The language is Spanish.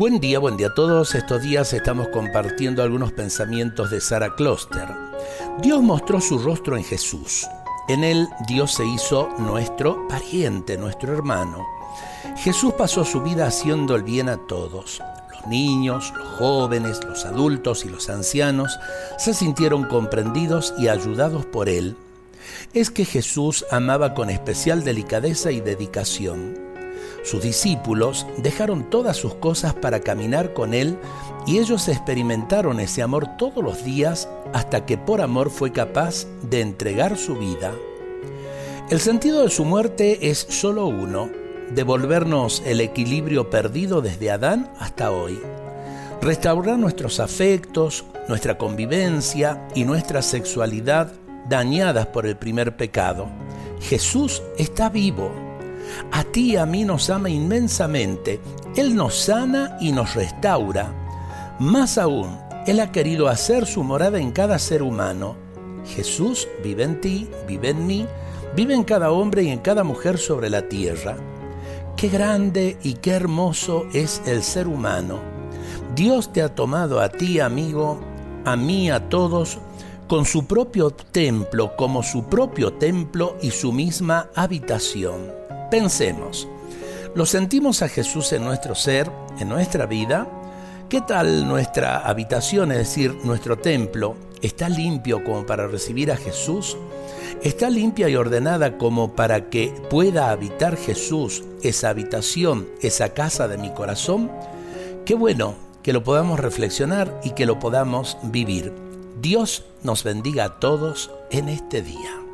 Buen día, buen día a todos. Estos días estamos compartiendo algunos pensamientos de Sarah Kloster. Dios mostró su rostro en Jesús. En él Dios se hizo nuestro pariente, nuestro hermano. Jesús pasó su vida haciendo el bien a todos. Los niños, los jóvenes, los adultos y los ancianos se sintieron comprendidos y ayudados por él. Es que Jesús amaba con especial delicadeza y dedicación. Sus discípulos dejaron todas sus cosas para caminar con Él y ellos experimentaron ese amor todos los días hasta que por amor fue capaz de entregar su vida. El sentido de su muerte es solo uno, devolvernos el equilibrio perdido desde Adán hasta hoy, restaurar nuestros afectos, nuestra convivencia y nuestra sexualidad dañadas por el primer pecado. Jesús está vivo a ti y a mí nos ama inmensamente. Él nos sana y nos restaura. Más aún, Él ha querido hacer su morada en cada ser humano. Jesús vive en ti, vive en mí, vive en cada hombre y en cada mujer sobre la tierra. Qué grande y qué hermoso es el ser humano. Dios te ha tomado a ti, amigo, a mí, a todos, con su propio templo como su propio templo y su misma habitación. Pensemos, ¿lo sentimos a Jesús en nuestro ser, en nuestra vida? ¿Qué tal nuestra habitación, es decir, nuestro templo? ¿Está limpio como para recibir a Jesús? ¿Está limpia y ordenada como para que pueda habitar Jesús, esa habitación, esa casa de mi corazón? Qué bueno que lo podamos reflexionar y que lo podamos vivir. Dios nos bendiga a todos en este día.